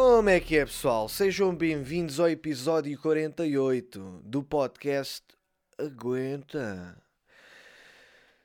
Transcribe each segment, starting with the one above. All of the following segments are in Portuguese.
Como é que é, pessoal? Sejam bem-vindos ao episódio 48 do podcast Aguenta.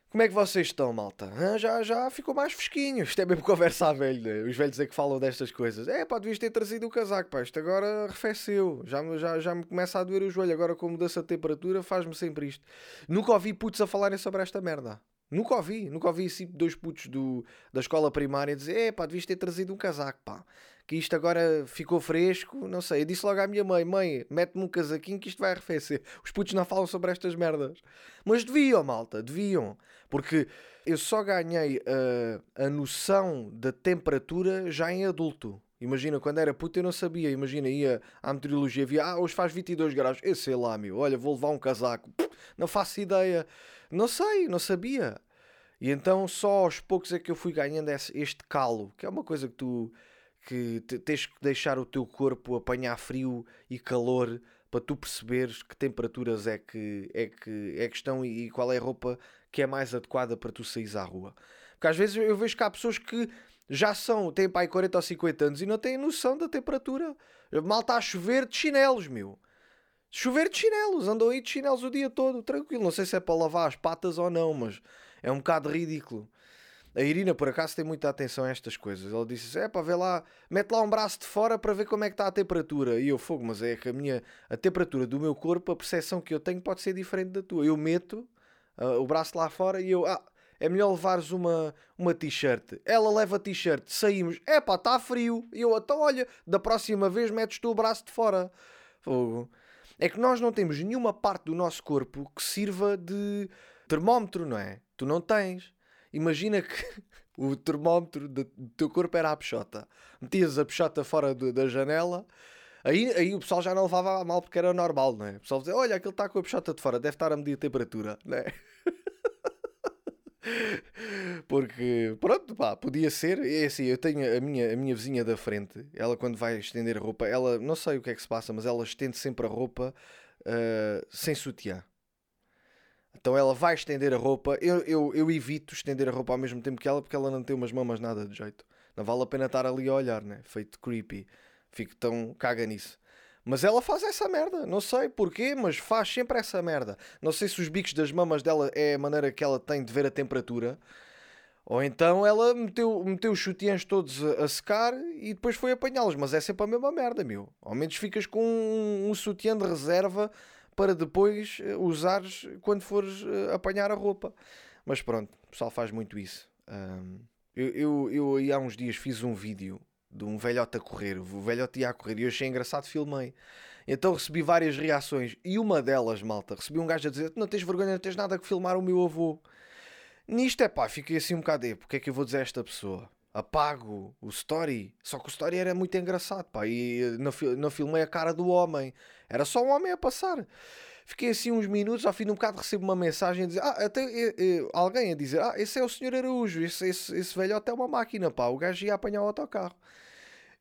Como é que vocês estão, malta? Já, já ficou mais fresquinho. Isto é mesmo conversa a velho, né? Os velhos é que falam destas coisas. É, pá, devias ter trazido o casaco, pá. Isto agora arrefeceu. Já, já, já me começa a doer o joelho. Agora, com a mudança de temperatura, faz-me sempre isto. Nunca ouvi putos a falarem sobre esta merda. Nunca ouvi. Nunca ouvi assim dois putos do, da escola primária dizer: É, pá, devias ter trazido um casaco, pá. Que isto agora ficou fresco. Não sei. Eu disse logo à minha mãe: Mãe, mete-me um casaquinho que isto vai arrefecer. Os putos não falam sobre estas merdas. Mas deviam, malta, deviam. Porque eu só ganhei a, a noção da temperatura já em adulto. Imagina, quando era puto eu não sabia. Imagina, ia à meteorologia, via, ah, hoje faz 22 graus. Eu sei lá, meu, olha, vou levar um casaco. Não faço ideia. Não sei, não sabia. E então só aos poucos é que eu fui ganhando este calo, que é uma coisa que tu que te- tens que deixar o teu corpo apanhar frio e calor para tu perceberes que temperaturas é que, é que, é que estão e, qual é a roupa que é mais adequada para tu saís à rua. Porque às vezes eu vejo que há pessoas que já são, têm pai 40 ou 50 anos e não têm noção da temperatura. Mal está a chover de chinelos, meu. Chover de chinelos, andam aí de chinelos o dia todo, tranquilo. Não sei se é para lavar as patas ou não, mas é um bocado ridículo. A Irina, por acaso, tem muita atenção a estas coisas. Ela disse: É para ver lá, mete lá um braço de fora para ver como é que está a temperatura. E eu fogo, mas é que a minha a temperatura do meu corpo, a percepção que eu tenho pode ser diferente da tua. Eu meto ah, o braço lá fora e eu, ah, é melhor levares uma, uma t-shirt. Ela leva t-shirt, saímos, é pá, está frio. E eu, então olha, da próxima vez metes tu o braço de fora. Fogo. É que nós não temos nenhuma parte do nosso corpo que sirva de termómetro, não é? Tu não tens. Imagina que o termómetro do teu corpo era a peixota. Metias a peixota fora da janela. Aí, aí o pessoal já não levava a mal porque era normal, não é? O pessoal dizia: Olha, aquele está com a peixota de fora, deve estar a medir a temperatura, não é? Porque, pronto, pá, podia ser. É assim, eu tenho a minha, a minha vizinha da frente, ela quando vai estender a roupa, ela, não sei o que é que se passa, mas ela estende sempre a roupa ah, sem sutiã. Então ela vai estender a roupa, eu, eu, eu evito estender a roupa ao mesmo tempo que ela, porque ela não tem umas mamas nada de jeito. Não vale a pena estar ali a olhar, né? Feito creepy. Fico tão caga nisso. Mas ela faz essa merda, não sei porquê, mas faz sempre essa merda. Não sei se os bicos das mamas dela é a maneira que ela tem de ver a temperatura, ou então ela meteu, meteu os chutiãs todos a, secar e depois foi apanhá-los, mas é sempre a mesma merda, meu. Ao menos ficas com um, um sutiã de reserva para depois eh, usares quando fores eh, apanhar a roupa. Mas pronto, o pessoal faz muito isso. Ahm, eu, eu, eu há uns dias fiz um vídeo de um velhote a correr. O velhote ia a correr e eu achei engraçado, filmei. Então recebi várias reações e uma delas, malta, recebi um gajo a dizer: Não tens vergonha, não tens nada que filmar o meu avô. Nisto é pá, fiquei assim um bocado, "É, porque é que eu vou dizer a esta pessoa? Apago o story. Só que o story era muito engraçado, pá. E eh, não, não filmei a cara do homem. Era só um homem a passar. Fiquei assim uns minutos, ao fim de um bocado recebo uma mensagem a dizer, ah, até eh, eh, alguém a dizer, ah, esse é o senhor Araújo, esse, esse, esse velhote é uma máquina, pá. O gajo ia apanhar o autocarro.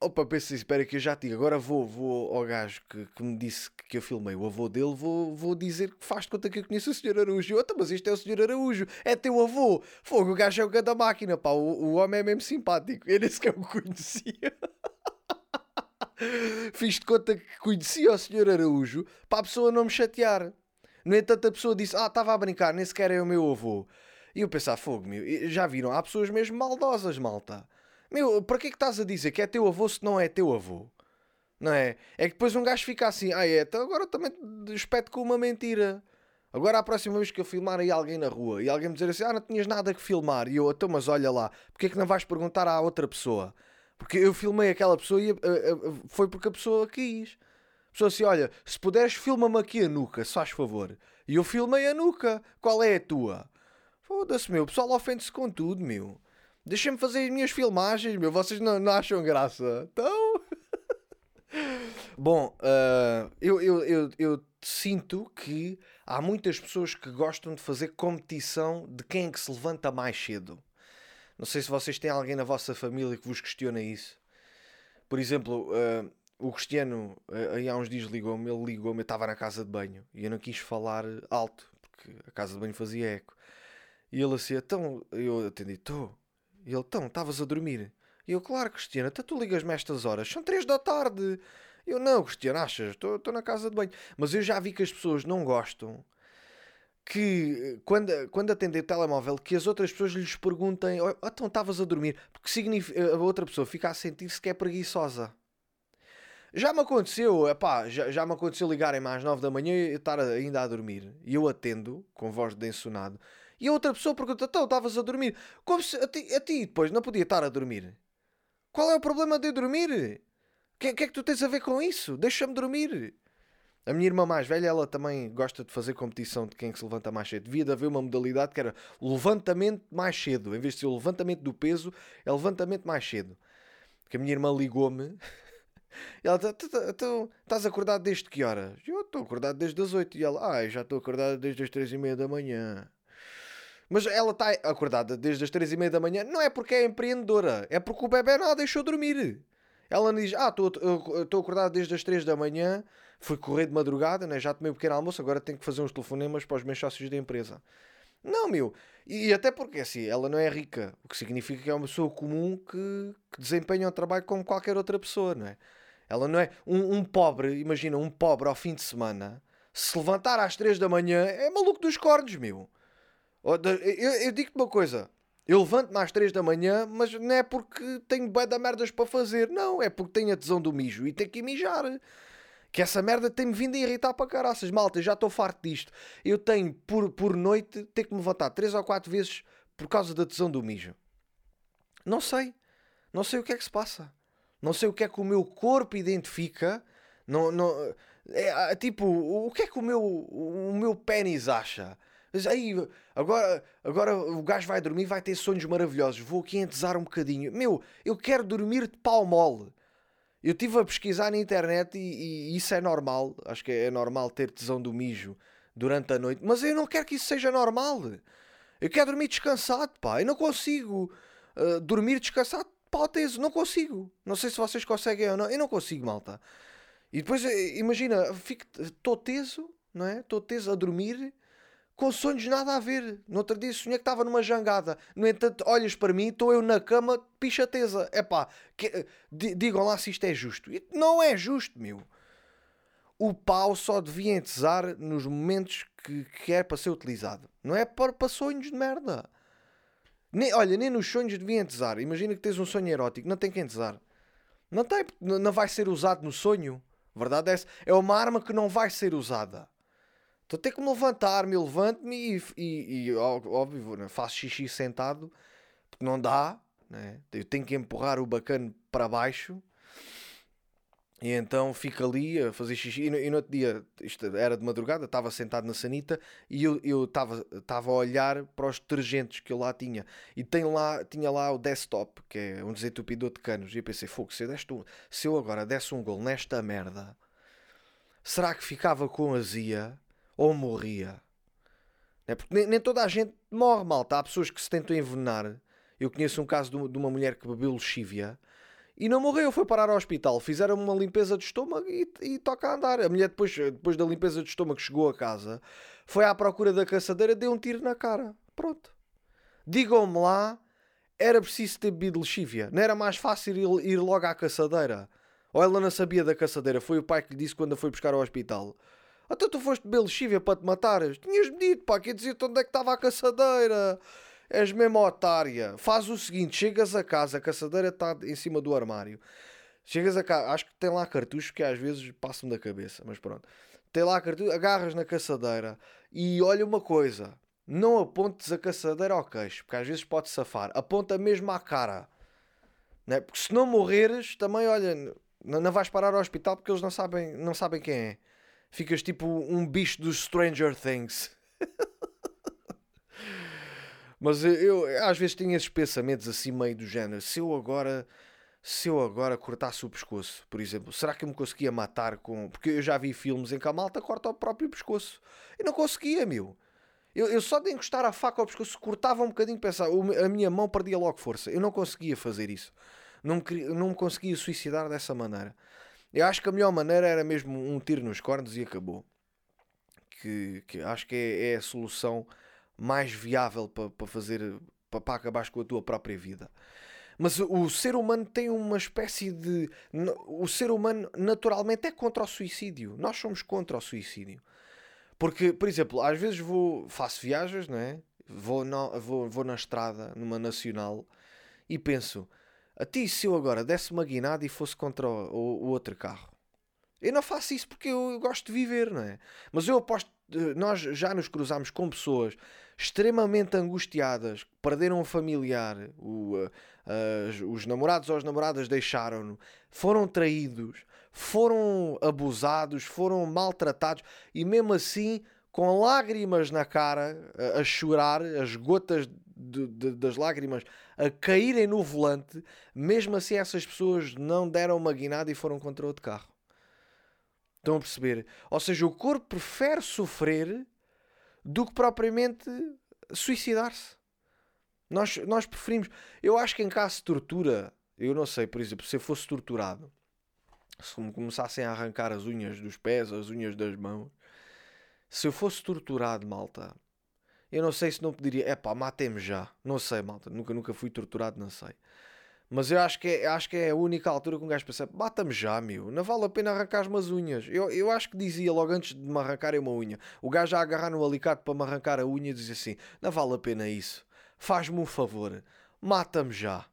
Opa, pensei, espera que eu já digo, agora vou, vou ao gajo que, que me disse que eu filmei o avô dele, vou, vou dizer que faz de conta que eu conheço o Sr. Araújo. Outra, mas este é o Sr. Araújo, é teu avô. Fogo, o gajo é o grande máquina, pá, o, o homem é mesmo simpático, eu nem sequer o conhecia. Fiz de conta que conhecia o Sr. Araújo para a pessoa não me chatear. No entanto, a pessoa disse, ah, estava a brincar, nem sequer é o meu avô. E eu pensava, fogo, meu, já viram, há pessoas mesmo maldosas, malta. Meu, para que é que estás a dizer que é teu avô se não é teu avô? Não é? É que depois um gajo fica assim, ah é, então agora também espeto com uma mentira. Agora a próxima vez que eu filmar aí alguém na rua e alguém me dizer assim, ah não tinhas nada que filmar, e eu, então mas olha lá, porque é que não vais perguntar à outra pessoa? Porque eu filmei aquela pessoa e ah, ah, foi porque a pessoa quis. A pessoa assim, olha, se puderes filma-me aqui a nuca, se faz favor. E eu filmei a nuca, qual é a tua? Foda-se, meu, o pessoal ofende-se com tudo, meu. Deixem-me fazer as minhas filmagens, meu. Vocês não, não acham graça? Então. Bom, ah, eu, eu, eu, eu sinto que há muitas pessoas que gostam de fazer competição de quem é que se levanta mais cedo. Não sei se vocês têm alguém na vossa família que vos questiona isso. Por exemplo, ah, o Cristiano, ah, aí há uns dias ligou-me, ele ligou-me, eu estava na casa de banho e eu não quis falar alto, porque a casa de banho fazia eco. E ele assim, então, eu atendi, estou. E ele, então, estavas a dormir? E eu, claro, Cristiana, até tu ligas-me estas horas, são 3 da tarde. Eu, não, Cristiana, achas? Estou na casa de banho. Mas eu já vi que as pessoas não gostam que quando, quando atendem o telemóvel que as outras pessoas lhes perguntem oh, então estavas a dormir porque significa, a outra pessoa fica a sentir-se que é preguiçosa já me aconteceu epá, já, já me aconteceu ligarem-me às 9 da manhã e estar ainda a dormir e eu atendo com voz de ensonado e a outra pessoa pergunta então estavas a dormir como se a ti, a ti depois não podia estar a dormir qual é o problema de dormir o que, que é que tu tens a ver com isso deixa-me dormir a minha irmã mais velha, ela também gosta de fazer competição de quem se levanta mais cedo. Devia de haver uma modalidade que era levantamento mais cedo. Em vez de ser o levantamento do peso, é levantamento mais cedo. Que a minha irmã ligou-me. Ela, então, estás acordado desde que horas? Eu estou acordado desde as 8. E ela, ah, já estou acordado desde as 3 e meia da manhã. Mas ela está acordada desde as 3 e meia da manhã, não é porque é empreendedora, é porque o bebê não a deixou dormir. Ela diz, ah, estou acordado desde as 3 da manhã fui correr de madrugada, né? já tomei um pequeno almoço, agora tenho que fazer uns telefonemas para os meus sócios da empresa. Não, meu. E até porque assim, ela não é rica, o que significa que é uma pessoa comum que, que desempenha um trabalho como qualquer outra pessoa, não é? Ela não é um, um pobre, imagina, um pobre ao fim de semana, se levantar às 3 da manhã, é maluco dos cornos, meu. Eu, eu digo-te uma coisa, eu levanto-me às 3 da manhã, mas não é porque tenho bué da merdas para fazer, não, é porque tenho a tesão do mijo e tenho que mijar. Que essa merda tem-me vindo a irritar para caraças. Malta, já estou farto disto. Eu tenho, por, por noite, ter que me levantar 3 ou 4 vezes por causa da tesão do mijo. Não sei. Não sei o que é que se passa. Não sei o que é que o meu corpo identifica. Não, não, é, é tipo, o que é que o meu, o meu pênis acha? Aí, agora, agora o gajo vai dormir, vai ter sonhos maravilhosos. Vou aqui entesar um bocadinho. Meu, eu quero dormir de pau mole. Eu estive a pesquisar na internet e, e, isso é normal. Acho que é normal ter tesão do mijo durante a noite. Mas eu não quero que isso seja normal. Eu quero dormir descansado, pá. Eu não consigo uh, dormir descansado. Pá, teso, não consigo. Não sei se vocês conseguem ou não. Eu não consigo, malta. E depois, eh, imagina, estou teso, não é? Estou teso a dormir com sonhos nada a ver. No outro dia sonhei que estava numa jangada. No entanto, olhas para mim, estou eu na cama, pichateza. É pá, digam lá se isto é justo. Não é justo, meu. O pau só devia entesar nos momentos que, que é para ser utilizado. Não é para, para sonhos de merda. Nem, olha, nem nos sonhos devia entesar. Imagina que tens um sonho erótico, não tem que entesar. Não tem, não vai ser usado no sonho. Verdade é essa. É uma arma que não vai ser usada. Tenho que me levantar-me, levanto-me e, e, e, óbvio, né? faço xixi sentado, porque não dá, né? eu tenho que empurrar o bacana para baixo. E então fico ali a fazer xixi. E no, e no outro dia, isto era de madrugada, estava sentado na sanita e eu estava a olhar para os detergentes que eu lá tinha. E tem lá, tinha lá o desktop, que é um desentupidor de canos. E eu pensei, fogo, se eu, um, se eu agora desse um gol nesta merda, será que ficava com azia? Ou morria. É porque nem, nem, toda a gente morre, malta. Há pessoas que se tentam envenenar. Eu conheço um caso de, de uma mulher que bebeu lexívia e não morreu, foi parar ao hospital. Fizeram uma limpeza de estômago e, e toca a andar. A mulher, depois, depois da limpeza de estômago, chegou a casa, foi à procura da caçadeira, deu um tiro na cara. Pronto. Digam-me lá, era preciso ter bebido lexívia. Não era mais fácil ir, ir logo à caçadeira? Ou ela não sabia da caçadeira? Foi o pai que lhe disse quando a foi buscar ao hospital. Até tu foste beber para te matares. Tinhas-me dito, pá, que dizer-te onde é que estava a caçadeira. És mesmo otária. Faz o seguinte, chegas a casa, a caçadeira está em cima do armário. Chegas a casa, acho que tem lá cartuchos que às vezes passam da cabeça, mas pronto. Tem lá cartuchos, agarras na caçadeira e olha uma coisa. Não apontes a caçadeira ao queixo, porque às vezes pode safar. Aponta mesmo à cara. Né? Porque se não morreres, também, olha, não, não vais parar ao hospital porque eles não sabem, não sabem quem é ficas tipo um bicho dos Stranger Things. Mas eu, às vezes tenho esses pensamentos assim meio do género. Se eu agora se eu agora cortasse o pescoço, por exemplo, será que eu me conseguia matar com. Porque eu já vi filmes em que a malta corta o próprio pescoço. E não conseguia, meu. Eu, eu só de encostar a faca ao pescoço, cortava um bocadinho, pensava, a minha mão perdia logo força. Eu não conseguia fazer isso. Não me, não me conseguia suicidar dessa maneira. Eu acho que a melhor maneira era mesmo um tiro nos cornos e acabou. Que, que acho que é, é, a solução mais viável para, para fazer para, para acabar com a tua própria vida. Mas o ser humano tem uma espécie de. O ser humano naturalmente é contra o suicídio. Nós somos contra o suicídio. Porque, por exemplo, às vezes vou, faço viagens, não é? Vou, no, vou, vou na estrada, numa nacional, e penso: a ti, se eu agora desse uma guinada e fosse contra o, o, o outro carro? Eu não faço isso porque eu, eu gosto de viver, não é? Mas eu aposto eh, nós já nos cruzámos com pessoas extremamente angustiadas, perderam um familiar, o, uh, os namorados ou as namoradas deixaram-no, foram traídos, foram abusados, foram maltratados e mesmo assim, com lágrimas na cara, a, chorar, as gotas de, de, das lágrimas a caírem no volante, mesmo assim essas pessoas não deram uma guinada e foram contra outro carro. Estão a perceber? Ou seja, o corpo prefere sofrer do que propriamente suicidar-se. Nós, nós preferimos. Eu acho que em caso de tortura, eu não sei, por exemplo, se eu fosse torturado, se me começassem a arrancar as unhas dos pés, as unhas das mãos, se eu fosse torturado, malta, eu não sei se não pediria, é pá, matem-me já. Não sei, malta, nunca, nunca fui torturado, não sei. Mas eu acho que é, acho que é a única altura que um gajo pensa: bata-me já, meu, não vale a pena arrancar as unhas. Eu, eu acho que dizia logo antes de me arrancarem uma unha, o gajo a agarrar no alicate para me arrancar a unha dizia assim: não vale a pena isso, faz-me um favor, mata-me já.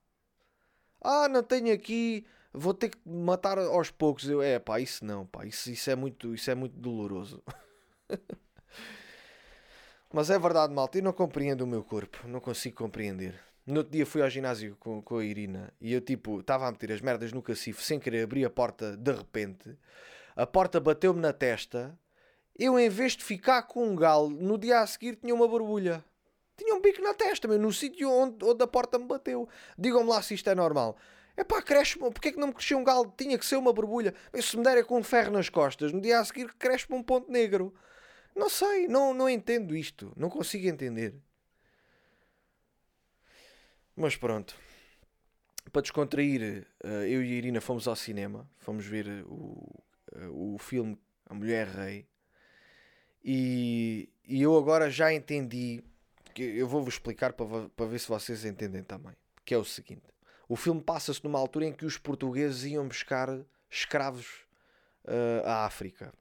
Ah, não tenho aqui, vou ter que matar aos poucos. Eu, é pá, isso não, pá, isso, isso, é, muito, isso é muito doloroso. Mas é verdade, malta, eu não compreendo o meu corpo, não consigo compreender. No outro dia fui ao ginásio com, com a Irina e eu, tipo, estava a meter as merdas no cacifo sem querer abrir a porta de repente. A porta bateu-me na testa. Eu, em vez de ficar com um galo, no dia a seguir tinha uma borbulha. Tinha um bico na testa, meu, no sítio onde, onde a porta me bateu. Digam-me lá se isto é normal. É pá, cresce-me. Porquê que não me cresceu um galo? Tinha que ser uma borbulha. Se me der é com um ferro nas costas, no dia a seguir cresce-me um ponto negro. Não sei, não, não entendo isto. Não consigo entender. Mas pronto. Para descontrair, eh, eu e a Irina fomos ao cinema. Fomos ver o, eh, o filme A Mulher Rei. E, e eu agora já entendi. Que eu vou-vos explicar para, para ver se vocês entendem também. Que é o seguinte: o filme passa-se numa altura em que os portugueses iam buscar escravos uh, à África.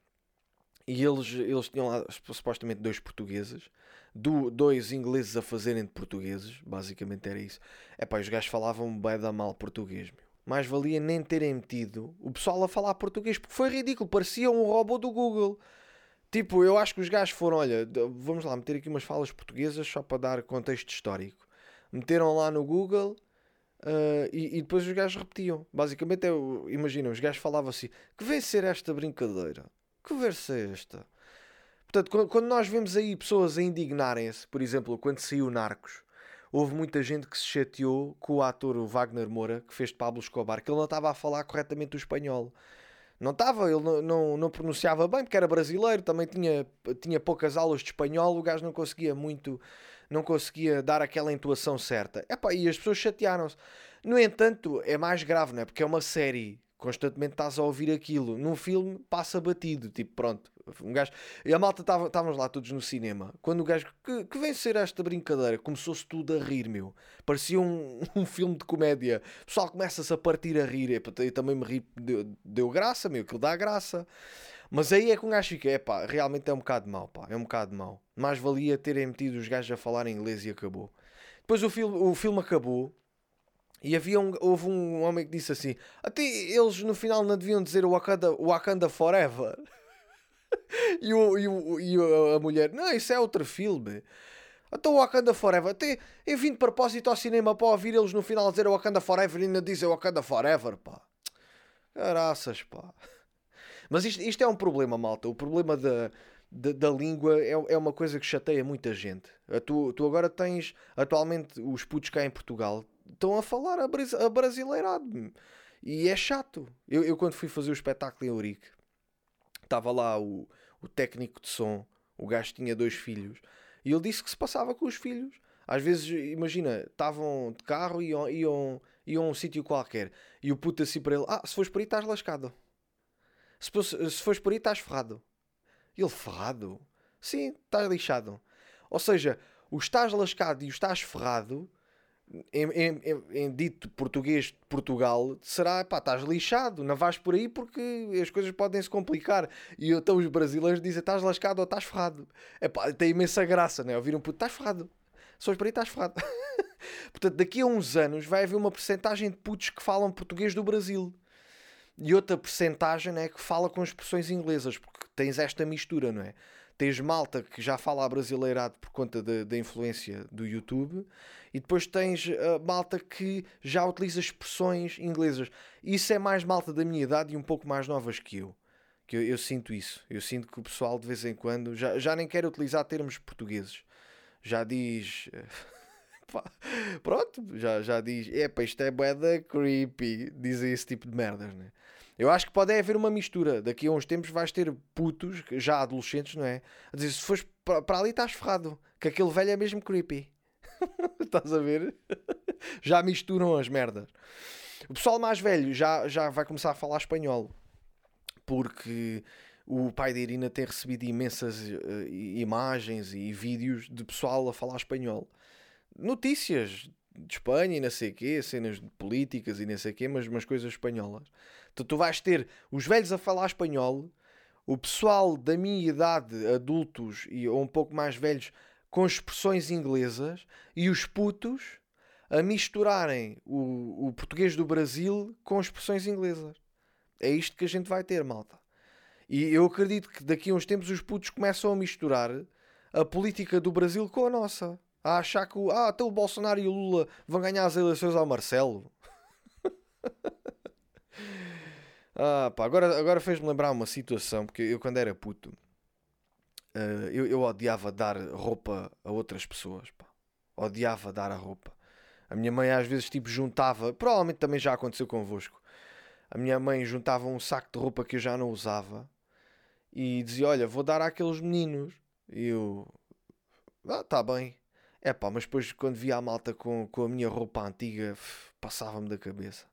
E eles, eles tinham lá supostamente dois portugueses do, dois ingleses a fazerem de portugueses, basicamente era isso. É pá, os gajos falavam bem da mal português, meu. Mais valia nem terem metido o pessoal a falar português, porque foi ridículo, parecia um robô do Google. Tipo, eu acho que os gajos foram, olha, vamos lá meter aqui umas falas portuguesas só para dar contexto histórico. Meteram lá no Google uh, e, e, depois os gajos repetiam. Basicamente, é, imagina, os gajos falavam assim: que vem ser esta brincadeira? Que verso é esta? Portanto, quando nós vemos aí pessoas a indignarem-se, por exemplo, quando saiu Narcos, houve muita gente que se chateou com o ator Wagner Moura, que fez de Pablo Escobar, que ele não estava a falar corretamente o espanhol. Não estava, ele não, não, não, pronunciava bem, porque era brasileiro, também tinha, tinha poucas aulas de espanhol, o gajo não conseguia muito, não conseguia dar aquela entoação certa. Epá, e as pessoas chatearam-se. No entanto, é mais grave, não é? Porque é uma série constantemente estás a ouvir aquilo. Num filme passa batido, tipo, pronto. Um gajo... E a malta estávamos lá todos no cinema. Quando o gajo, que, que vem ser esta brincadeira? Começou-se tudo a rir, meu. Parecia um, um filme de comédia. O pessoal começa-se a partir a rir. Eu também me ri, deu, deu graça, meu, aquilo dá graça. Mas aí é que um gajo fica, é pá, realmente é um bocado mau, pá, é um bocado mau. Mais valia terem metido os gajos a falar em inglês e acabou. Depois o filme, o filme acabou e havia um, houve um homem que disse assim: Até eles no final não deviam dizer Wakanda, Wakanda Forever. e, o, e, o, e a mulher: Não, isso é outro filme. Então Wakanda Forever. Até eu vim de propósito ao cinema para ouvir eles no final dizer Wakanda Forever e ainda dizem Wakanda Forever, pá. Caraças, pá. Mas isto, isto é um problema, malta. O problema da, da, da língua é, é uma coisa que chateia muita gente. Tu, tu agora tens, atualmente, os putos cá em Portugal estão a falar a, a brasileirado. E é chato. Eu, eu, quando fui fazer o espetáculo em Eurique, estava lá o, o técnico de som, o gajo tinha dois filhos, e ele disse que se passava com os filhos. Às vezes, imagina, estavam de carro e iam, iam, iam a um sítio qualquer, e o puto assim para ele: Ah, se fores por aí estás lascado. Se, se fores por aí estás ferrado. Ele, ferrado? Sim, estás lixado. Ou seja, o estás lascado e o estás ferrado em, em, em, dito português de Portugal, será, pá, estás lixado, não vais por aí porque as coisas podem se complicar. E então os brasileiros dizem, estás lascado ou estás ferrado. É pá, tem imensa graça, né? Ouvir um puto, estás ferrado. Só por aí estás ferrado. Portanto, daqui a uns anos vai haver uma porcentagem de putos que falam português do Brasil. E outra porcentagem né, que fala com expressões inglesas, porque tens esta mistura, não é? Tens malta que já fala brasileirado por conta da influência do YouTube, e depois tens uh, malta que já utiliza expressões inglesas. Isso é mais malta da minha idade e um pouco mais novas que eu. Que eu, eu sinto isso. Eu sinto que o pessoal de vez em quando já, já nem quer utilizar termos portugueses. Já diz. pronto, já, já diz. Epa, isto é boeda creepy. Dizem esse tipo de merdas, né? Eu acho que pode haver uma mistura. Daqui a uns tempos vais ter putos, já adolescentes, não é? A dizer, se fores para ali estás ferrado. Que aquele velho é mesmo creepy. estás a ver? já misturam as merdas. O pessoal mais velho já, já vai começar a falar espanhol. Porque o pai da Irina tem recebido imensas uh, imagens e vídeos de pessoal a falar espanhol. Notícias de Espanha e não sei quê, cenas políticas e não sei quê, mas umas coisas espanholas. Então tu vais ter os velhos a falar espanhol, o pessoal da minha idade, adultos e, ou um pouco mais velhos, com expressões inglesas, e os putos a misturarem o, o português do Brasil com expressões inglesas. É isto que a gente vai ter, malta. E eu acredito que daqui a uns tempos os putos começam a misturar a política do Brasil com a nossa. A achar que ah, até o Bolsonaro e o Lula vão ganhar as eleições ao Marcelo. Ah, pá, agora, agora fez-me lembrar uma situação, porque eu quando era puto, uh, eu, eu odiava dar roupa a outras pessoas, pá. Odiava dar a roupa. A minha mãe às vezes tipo juntava, provavelmente também já aconteceu convosco. A minha mãe juntava um saco de roupa que eu já não usava e dizia: Olha, vou dar àqueles meninos. E eu, ah, tá bem. É pá, mas depois quando via a malta com, com a minha roupa antiga, passava-me da cabeça.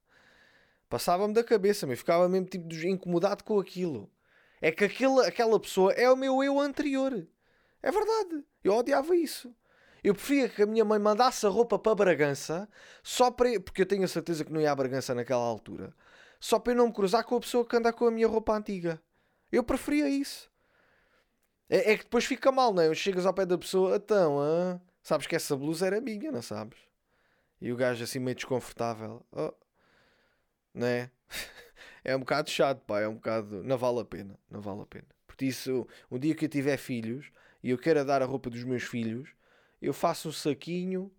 Passava-me da cabeça, me ficava mesmo tipo incomodado com aquilo. É que aquele, aquela pessoa é o meu eu anterior. É verdade. Eu odiava isso. Eu preferia que a minha mãe mandasse a roupa para Bragança, só para. Porque eu tenho a certeza que não ia a Bragança naquela altura. Só para eu não me cruzar com a pessoa que anda com a minha roupa antiga. Eu preferia isso. É, é que depois fica mal, não é? Chegas ao pé da pessoa, então, ah, sabes que essa blusa era minha, não sabes? E o gajo assim meio desconfortável. Oh, né? é um bocado chato, pá, é um bocado. Não vale a pena, não vale a pena. Porque isso, um dia que eu tiver filhos e eu quero dar a roupa dos meus filhos, eu faço um saquinho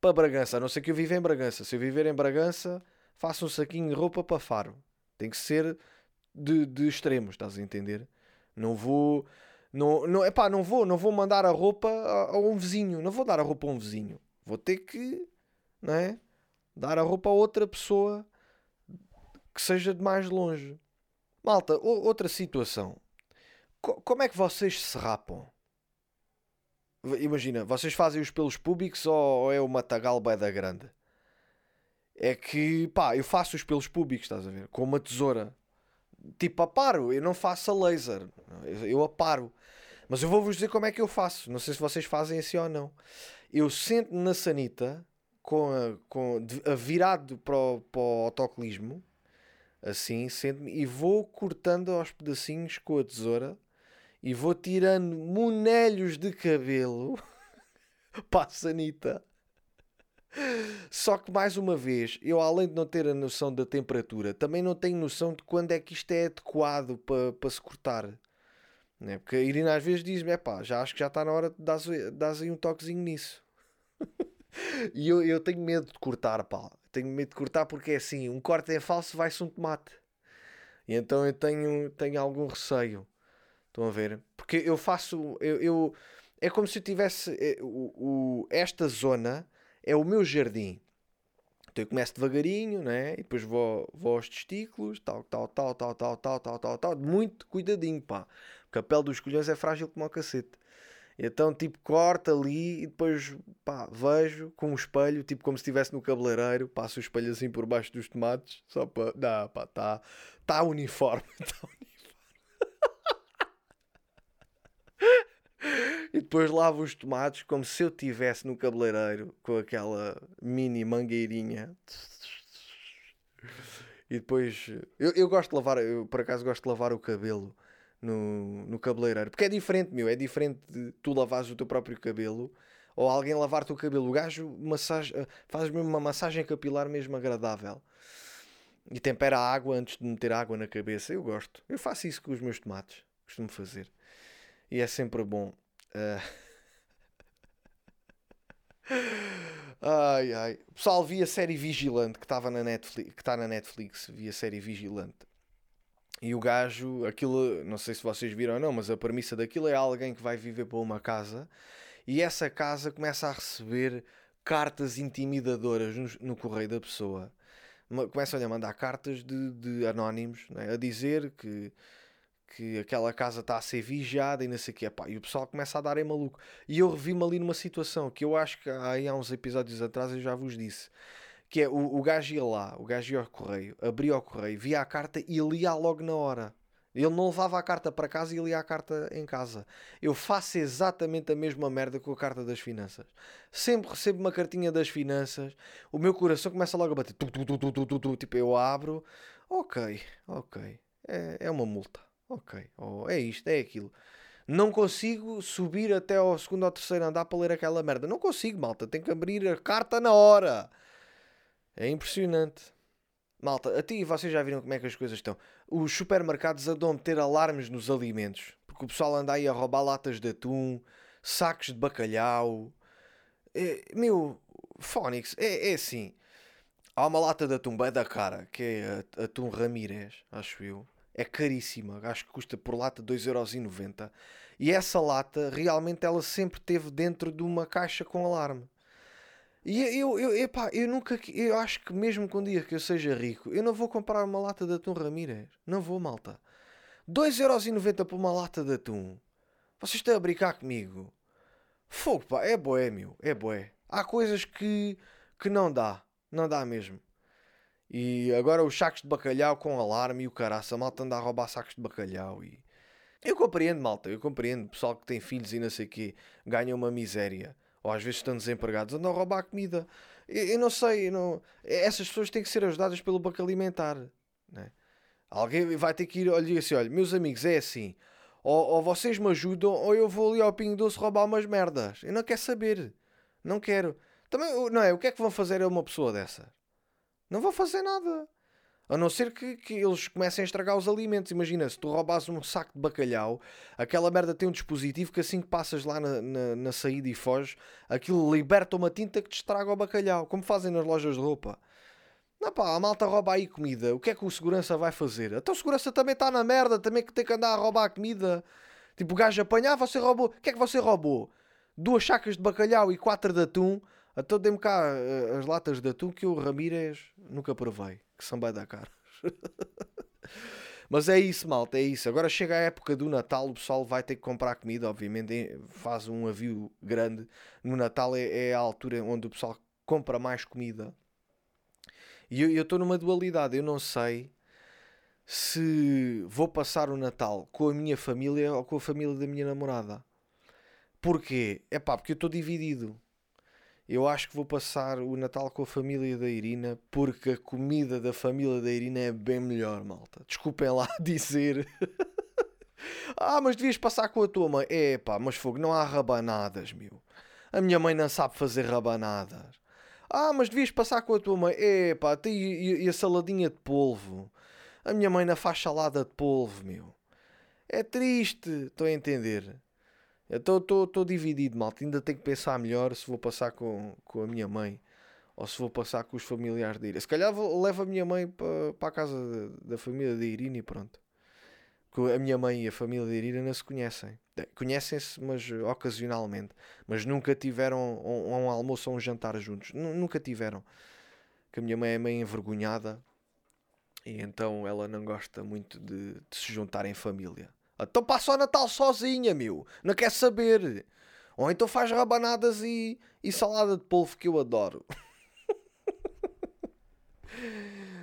para Bragança. A não ser que eu viva em Bragança. Se eu viver em Bragança, faço um saquinho de roupa para Faro. Tem que ser de, de extremos, estás a entender? Não vou. Não, não, epá, não vou, não vou mandar a roupa a, a um vizinho. Não vou dar a roupa a um vizinho. Vou ter que, não é? Dar a roupa a outra pessoa que seja de mais longe. Malta, outra situação. Co como é que vocês se rapam? Imagina, vocês fazem os pelos públicos ou é uma tagalba da grande? É que, pá, eu faço os pelos públicos, estás a ver? Com uma tesoura. Tipo, aparo. Eu não faço a laser. Eu aparo. Mas eu vou-vos dizer como é que eu faço. Não sei se vocês fazem assim ou não. Eu sento na sanita, com a, com, a virado para o, para o autocolismo, assim, sento-me e vou cortando aos pedacinhos com a tesoura e vou tirando monelhos de cabelo para a sanita. Só que mais uma vez, eu além de não ter a noção da temperatura, também não tenho noção de quando é que isto é adequado para, para se cortar. Né? Porque a Irina às vezes diz-me: é pá, já acho que já está na hora de dar, aí um toquezinho nisso. e eu, eu tenho medo de cortar, pá tenho medo de cortar porque é assim, um corte em falso vai-se um tomate. E então eu tenho, tenho algum receio. Estão a ver? Porque eu faço. Eu, eu é como se eu tivesse. É, o, o, esta zona é o meu jardim. Então eu começo devagarinho, né? E depois vou, vou aos testículos, tal, tal, tal, tal, tal, tal, tal, tal, tal. Muito cuidadinho, pá. Porque a pele dos colhões é frágil como o cacete. Então, tipo, corta ali e depois, pá, vejo com um espelho, tipo como se estivesse no cabeleireiro, passo o espelho assim por baixo dos tomates, só para. Dá, pá, tá, tá uniforme, tá uniforme. E depois lavo os tomates como se eu tivesse no cabeleireiro com aquela mini mangueirinha. E depois. Eu, eu gosto de lavar, eu por acaso gosto de lavar o cabelo no, no cabeleireiro. Porque é diferente, meu. É diferente de tu lavares o teu próprio cabelo ou alguém lavar-te o cabelo. O gajo massage, faz mesmo uma massagem capilar mesmo agradável. E tempera a água antes de meter água na cabeça. Eu gosto. Eu faço isso com os meus tomates. Costumo fazer. E é sempre bom. Uh... ai ai. Pessoal via a série Vigilante que estava na Netflix, que está na Netflix, via a série Vigilante. E o gajo, aquilo, não sei se vocês viram ou não, mas a premissa daquilo é alguém que vai viver para uma casa e essa casa começa a receber cartas intimidadoras no, no correio da pessoa. Começam-lhe a mandar cartas de, de anónimos né, a dizer que que aquela casa está a ser vigiada e não sei o que. e o pessoal começa a dar em maluco. E eu revi-me ali numa situação que eu acho que aí há uns episódios atrás eu já vos disse. Que é, o, o gajo ia lá, o gajo ia ao correio, abria o correio, via a carta e lia logo na hora. Ele não levava a carta para casa e lia a carta em casa. Eu faço exatamente a mesma merda com a carta das finanças. Sempre recebo uma cartinha das finanças, o meu coração começa logo a bater. Tu, tu, tu, tipo, eu abro, ok, ok, é, é uma multa. Ok, oh, é isto, é aquilo. Não consigo subir até ao segundo ou terceiro andar para ler aquela merda. Não consigo, malta. Tenho que abrir a carta na hora. É impressionante. Malta, a ti vocês já viram como é que as coisas estão. Os supermercados andam a meter alarmes nos alimentos. Porque o pessoal anda aí a roubar latas de atum, sacos de bacalhau. É, meu, Fónix, é, é assim. Há uma lata de atum bem da cara, que é atum Ramírez, acho eu é caríssima, acho que custa por lata 2,90€. E essa lata realmente ela sempre teve dentro de uma caixa com alarme. E eu, eu, epá, eu nunca, eu acho que mesmo com um dia que eu seja rico, eu não vou comprar uma lata de atum Ramírez. Não vou, malta. 2,90€ por uma lata de atum. Vocês estão a brincar comigo? Fogo, pá, é boé, meu, é boé. Há coisas que, que não dá, não dá mesmo. E agora os sacos de bacalhau com alarme e o caraça, a malta anda a roubar sacos de bacalhau e... Eu compreendo, malta, eu compreendo. Pessoal que tem filhos e não sei o quê, ganha uma miséria. Ou às vezes estão desempregados, andam a roubar comida. Eu, eu não sei, eu não... essas pessoas têm que ser ajudadas pelo Banco Alimentar. Né? Alguém vai ter que ir, olha assim, olha, meus amigos, é assim. Ou, ou vocês me ajudam, ou eu vou ali ao Pingo Doce roubar umas merdas. Eu não quero saber. Não quero. Também, não é? O que é que vão fazer a uma pessoa dessa? Não vão fazer nada. A não ser que, que eles comecem a estragar os alimentos. Imagina, se tu roubas um saco de bacalhau, aquela merda tem um dispositivo que assim que passas lá na, na, na saída e foges, aquilo liberta uma tinta que te estraga o bacalhau, como fazem nas lojas de roupa. Não pá, a malta rouba aí comida. O que é que o segurança vai fazer? Então o segurança também está na merda, também que tem que andar a roubar a comida. Tipo, o gajo apanhar, ah, você roubou. O que é que você roubou? Duas sacas de bacalhau e quatro de atum. Então dê-me cá uh, as latas de atum que o Ramírez nunca provei, que são bem da. Mas é isso, malta, é isso. Agora chega a época do Natal, o pessoal vai ter que comprar comida, obviamente, faz um avio grande. No Natal é, é a altura onde o pessoal compra mais comida. E eu estou numa dualidade, eu não sei se vou passar o Natal com a minha família ou com a família da minha namorada. Porquê? É pá, porque eu estou dividido. Eu acho que vou passar o Natal com a família da Irina porque a comida da família da Irina é bem melhor, malta. Desculpem lá dizer. ah, mas devias passar com a tua mãe. É pá, mas fogo, não há rabanadas, meu. A minha mãe não sabe fazer rabanadas. Ah, mas devias passar com a tua mãe. É pá, e, e, a saladinha de polvo. A minha mãe não faz salada de polvo, meu. É triste, estou a entender. Estou dividido, malta. Ainda tenho que pensar melhor se vou passar com, com a minha mãe ou se vou passar com os familiares da Irina. Se calhar vou, levo a minha mãe para, a casa da, da família da Irina e pronto. A minha mãe e a família da Irina não se conhecem. Conhecem-se, mas ocasionalmente. Mas nunca tiveram um, um almoço ou um jantar juntos. N nunca tiveram. Que a minha mãe é meio envergonhada e então ela não gosta muito de, de se juntar em família. Então passa o Natal sozinha, meu. Não quer saber. Ou então faz rabanadas e, e salada de polvo que eu adoro.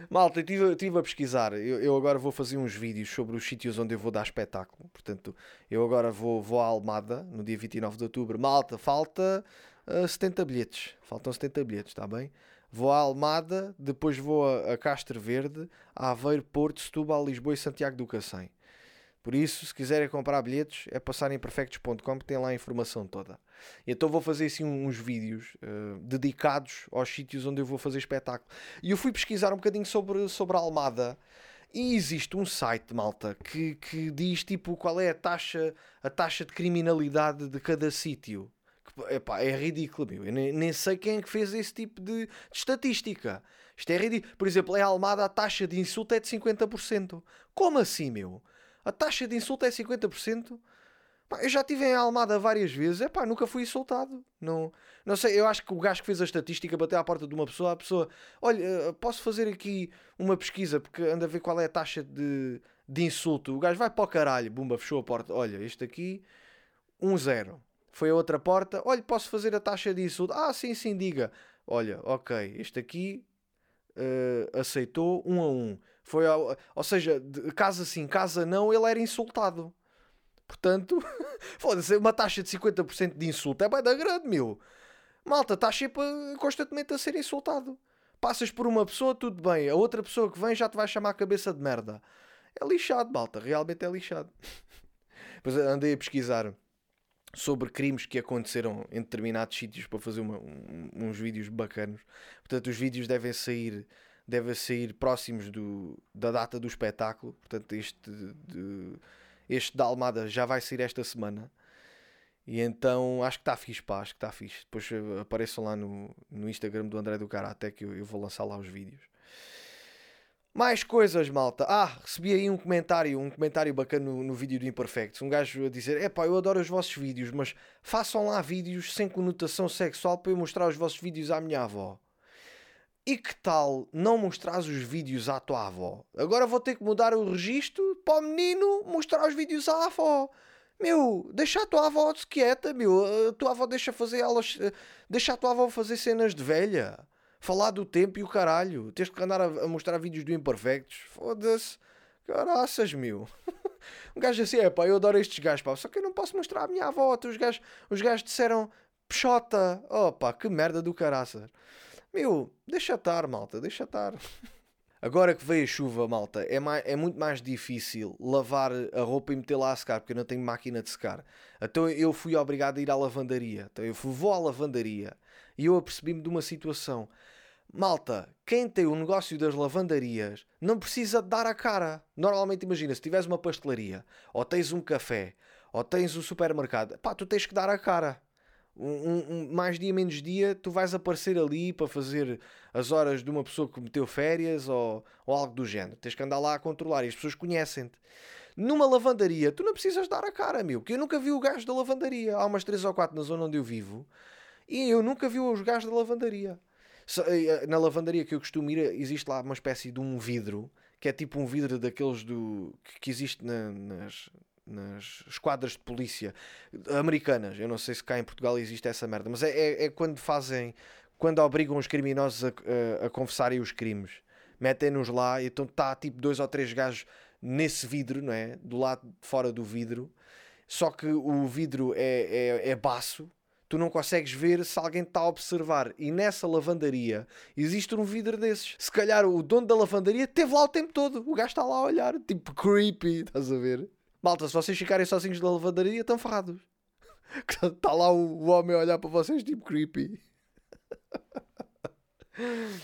Malta, estive tive a pesquisar. Eu, eu, agora vou fazer uns vídeos sobre os sítios onde eu vou dar espetáculo. Portanto, eu agora vou, vou à Almada no dia 29 de outubro. Malta, falta uh, 70 bilhetes. Faltam 70 bilhetes, está bem? Vou à Almada, depois vou a, a Castro Verde, a Aveiro, Porto, Setúbal, Lisboa e Santiago do Cacém. Por isso, se quiserem comprar bilhetes, é passar em perfectos.com que tem lá a informação toda. Então vou fazer assim uns vídeos uh, dedicados aos sítios onde eu vou fazer espetáculo. E eu fui pesquisar um bocadinho sobre, sobre a Almada. E existe um site, malta, que, que diz tipo qual é a taxa, a taxa de criminalidade de cada sítio. Epá, é ridículo, meu. Eu nem, nem, sei quem é que fez esse tipo de, de estatística. Isto é ridículo. Por exemplo, em Almada a taxa de insulto é de 50%. Como assim, meu? A taxa de insulto é 50%. Pá, eu já estive em Almada várias vezes, é pá, nunca fui insultado. Não, não sei, eu acho que o gajo que fez a estatística bateu à porta de uma pessoa, a pessoa, olha, eh, posso fazer aqui uma pesquisa porque anda a ver qual é a taxa de, de insulto. O gajo vai para o caralho, bumba, fechou a porta. Olha, este aqui, 1-0. Um Foi a outra porta, olha, posso fazer a taxa de insulto. Ah, sim, sim, diga. Olha, ok, este aqui uh, aceitou 1 um a 1. Um. Foi ao, ou seja, de, casa sim, casa não, ele era insultado. Portanto, foda-se, uma taxa de 50% de insulto é bem da grande, meu. Malta, estás sempre constantemente a ser insultado. Passas por uma pessoa, tudo bem. A outra pessoa que vem já te vai chamar a cabeça de merda. É lixado, malta. Realmente é lixado. Depois andei a pesquisar sobre crimes que aconteceram em determinados sítios para fazer uma, um, uns vídeos bacanos. Portanto, os vídeos devem sair deve sair próximos do, da data do espetáculo. Portanto, este de, este da Almada já vai sair esta semana. E então acho que está fixe, pá, acho que está fixe. Depois eh, apareçam lá no, no Instagram do André do Karate que eu, eu vou lançar lá os vídeos. Mais coisas, malta. Ah, recebi aí um comentário, um comentário bacana no, no vídeo do Imperfectos. Um gajo a dizer: É pá, eu adoro os vossos vídeos, mas façam lá vídeos sem conotação sexual para eu mostrar os vossos vídeos à minha avó. E que tal não mostrares os vídeos à tua avó? Agora vou ter que mudar o registro para o menino mostrar os vídeos à avó. Meu, deixa a tua avó quieta, meu. A tua avó deixa fazer elas. Deixa a tua avó fazer cenas de velha. Falar do tempo e o caralho. Tens que andar a, mostrar vídeos do Imperfectos. Foda-se. Caraças, meu. um gajo assim, é pá, eu adoro estes gajos, pá. Só que eu não posso mostrar à minha avó. Os gajos, os gajos disseram peixota. Oh pá, que merda do caraças. Meu, deixa estar, malta, deixa estar. Agora que veio a chuva, malta, é, mais, é muito mais difícil lavar a roupa e metê-la a secar, porque eu não tenho máquina de secar. Então eu fui obrigado a ir à lavandaria. Então eu vou à lavandaria e eu apercebi-me de uma situação. Malta, quem tem o negócio das lavandarias não precisa dar a cara. Normalmente, imagina, se tiveres uma pastelaria, ou tens um café, ou tens um supermercado, pá, tu tens que dar a cara um, um, mais dia menos dia tu vais aparecer ali para fazer as horas de uma pessoa que meteu férias ou, ou algo do género. Tens que andar lá a controlar e as pessoas conhecem-te. Numa lavandaria, tu não precisas dar a cara, meu, que eu nunca vi o gajo da lavandaria. Há umas 3 ou 4 na zona onde eu vivo e eu nunca vi os gajos da lavandaria. Eh, na lavandaria que eu costumo ir, existe lá uma espécie de um vidro que é tipo um vidro daqueles do que existe na, nas, nas esquadras de polícia americanas. Eu não sei se cá em Portugal existe essa merda, mas é, é, é quando fazem, quando obrigam os criminosos a, a, a confessarem os crimes. Metem-nos lá e então está tipo dois ou três gajos nesse vidro, não é? Do lado de fora do vidro. Só que o vidro é, é, é baço, tu não consegues ver se alguém está a observar. E nessa lavandaria existe um vidro desses. Se calhar o dono da lavandaria teve lá o tempo todo. O gajo está lá a olhar, tipo creepy, estás a ver? Malta, se vocês ficarem sozinhos na lavadaria, estão ferrados. Está lá o, homem a olhar para vocês, tipo creepy.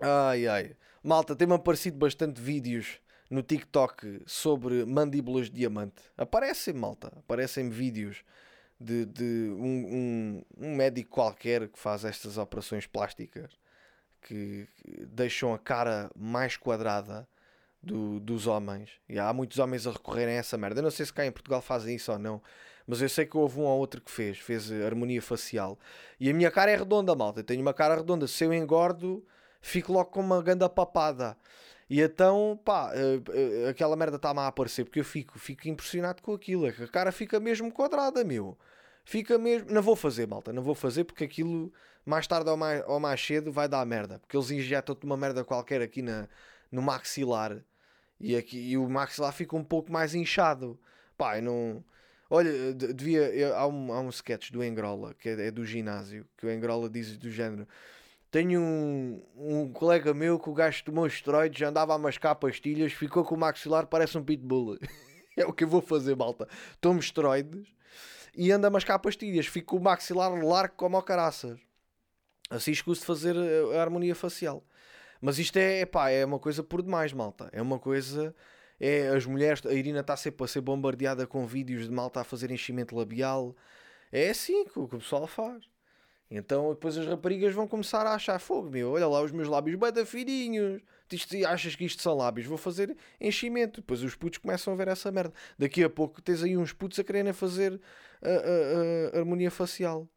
Ai ai. Malta, tem-me aparecido bastante vídeos no TikTok sobre mandíbulas de diamante. Aparecem, malta. Aparecem vídeos de, de um, um, um, médico qualquer que faz estas operações plásticas que deixam a cara mais quadrada do, dos homens. E há muitos homens a recorrerem a essa merda. Eu não sei se cá em Portugal fazem isso ou não, mas eu sei que houve um ou outro que fez, fez harmonia facial. E a minha cara é redonda, malta. Eu tenho uma cara redonda. Se eu engordo, fico logo com uma ganda papada. E então, pá, eh, eh, aquela merda está-me a aparecer porque eu fico, fico impressionado com aquilo. É a cara fica mesmo quadrada, meu. Fica mesmo. Não vou fazer, malta. Não vou fazer porque aquilo mais tarde ou mais, ou mais cedo vai dar merda. Porque eles injetam-te uma merda qualquer aqui na, no maxilar e, aqui, e o maxilar fica um pouco mais inchado. Pá, eu não. Olha, devia. Eu, há, um, há um sketch do Engrola, que é, é, do ginásio, que o Engrola diz do género. Tenho um, um colega meu que o gajo tomou esteroides, andava a mascar pastilhas, ficou com o maxilar, parece um pitbull. é o que eu vou fazer, malta. Tomo esteroides e anda a mascar pastilhas, fico com o maxilar largo como o caraças. Assim escuso de fazer a harmonia facial. Mas isto é, pá, é uma coisa por demais, malta. É uma coisa. É, as mulheres, a Irina está sempre a ser bombardeada com vídeos de malta a fazer enchimento labial. É assim que o, que o pessoal faz. Então depois as raparigas vão começar a achar fogo, meu. Olha lá os meus lábios bem fininhos. Isto, achas que isto são lábios? Vou fazer enchimento. Depois os putos começam a ver essa merda. Daqui a pouco tens aí uns putos a quererem fazer a, a, a harmonia facial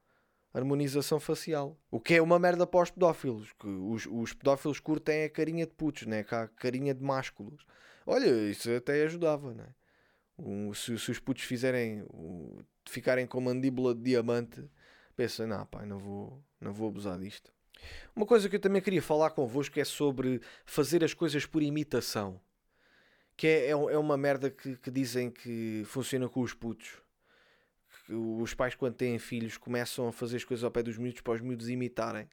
harmonização facial. O que é uma merda para os pedófilos. Que os, os pedófilos curtem a carinha de putos, né? a carinha de másculos. Olha, isso até ajudava, né? Um, se, se, os putos fizerem um, ficarem com mandíbula de diamante, pensa, não, pai, não vou, não vou abusar disto. Uma coisa que eu também queria falar convosco é sobre fazer as coisas por imitação. Que é, é, é uma merda que, que dizem que funciona com os putos os pais, quando têm filhos, começam a fazer as coisas ao pé dos miúdos para os miúdos imitarem.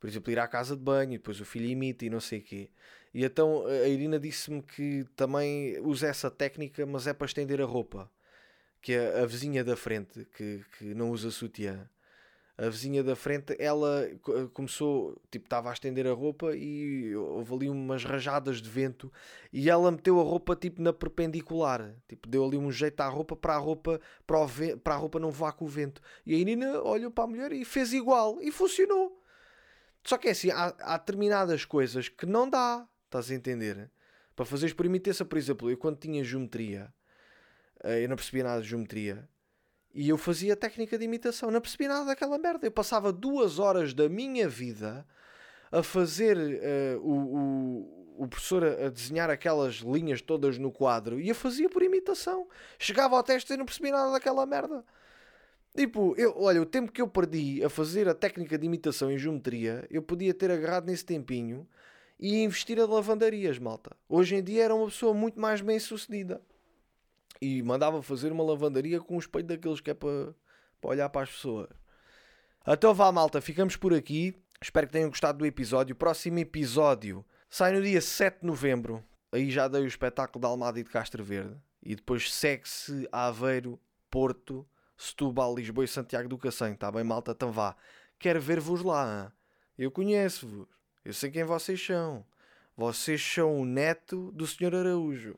Por exemplo, ir à casa de banho, depois o filho imita e não sei o quê. E então a Irina disse-me que também usa essa técnica, mas é para estender a roupa. Que é a vizinha da frente, que, que não usa sutiã a vizinha da frente, ela começou, tipo, estava a estender a roupa e houve ali umas rajadas de vento e ela meteu a roupa, tipo, na perpendicular. Tipo, deu ali um jeito à roupa para a roupa, para, para a roupa não voar com o vento. E a Nina olhou para a mulher e fez igual e funcionou. Só que é assim, há, há determinadas coisas que não dá, estás a entender? Para fazeres por imitação, por exemplo, eu quando tinha geometria, eh, eu não percebia nada de geometria, e eu fazia técnica de imitação, não percebi nada daquela merda. Eu passava duas horas da minha vida a fazer uh, o, o, o, professor a, a, desenhar aquelas linhas todas no quadro e eu fazia por imitação. Chegava ao teste e não percebi nada daquela merda. Tipo, eu, olha, o tempo que eu perdi a fazer a técnica de imitação em geometria, eu podia ter agarrado nesse tempinho e investir a lavandarias, malta. Hoje em dia era uma pessoa muito mais bem sucedida e mandava fazer uma lavandaria com um espelho daqueles que é para, para olhar para as pessoas. Então vá, malta, ficamos por aqui. Espero que tenham gostado do episódio. O próximo episódio sai no dia 7 de novembro. Aí já dei o espetáculo da Almada e de Castro Verde. E depois segue-se Aveiro, Porto, Setúbal, Lisboa e Santiago do Cacém. Está bem, malta? Então vá. Quero ver-vos lá. Eu conheço-vos. Eu sei quem vocês são. Vocês são o neto do Sr. Araújo.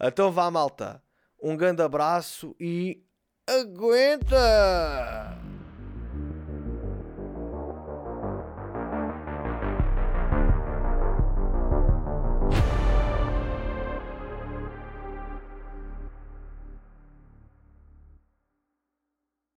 Então vá, malta. Um grande abraço e aguenta!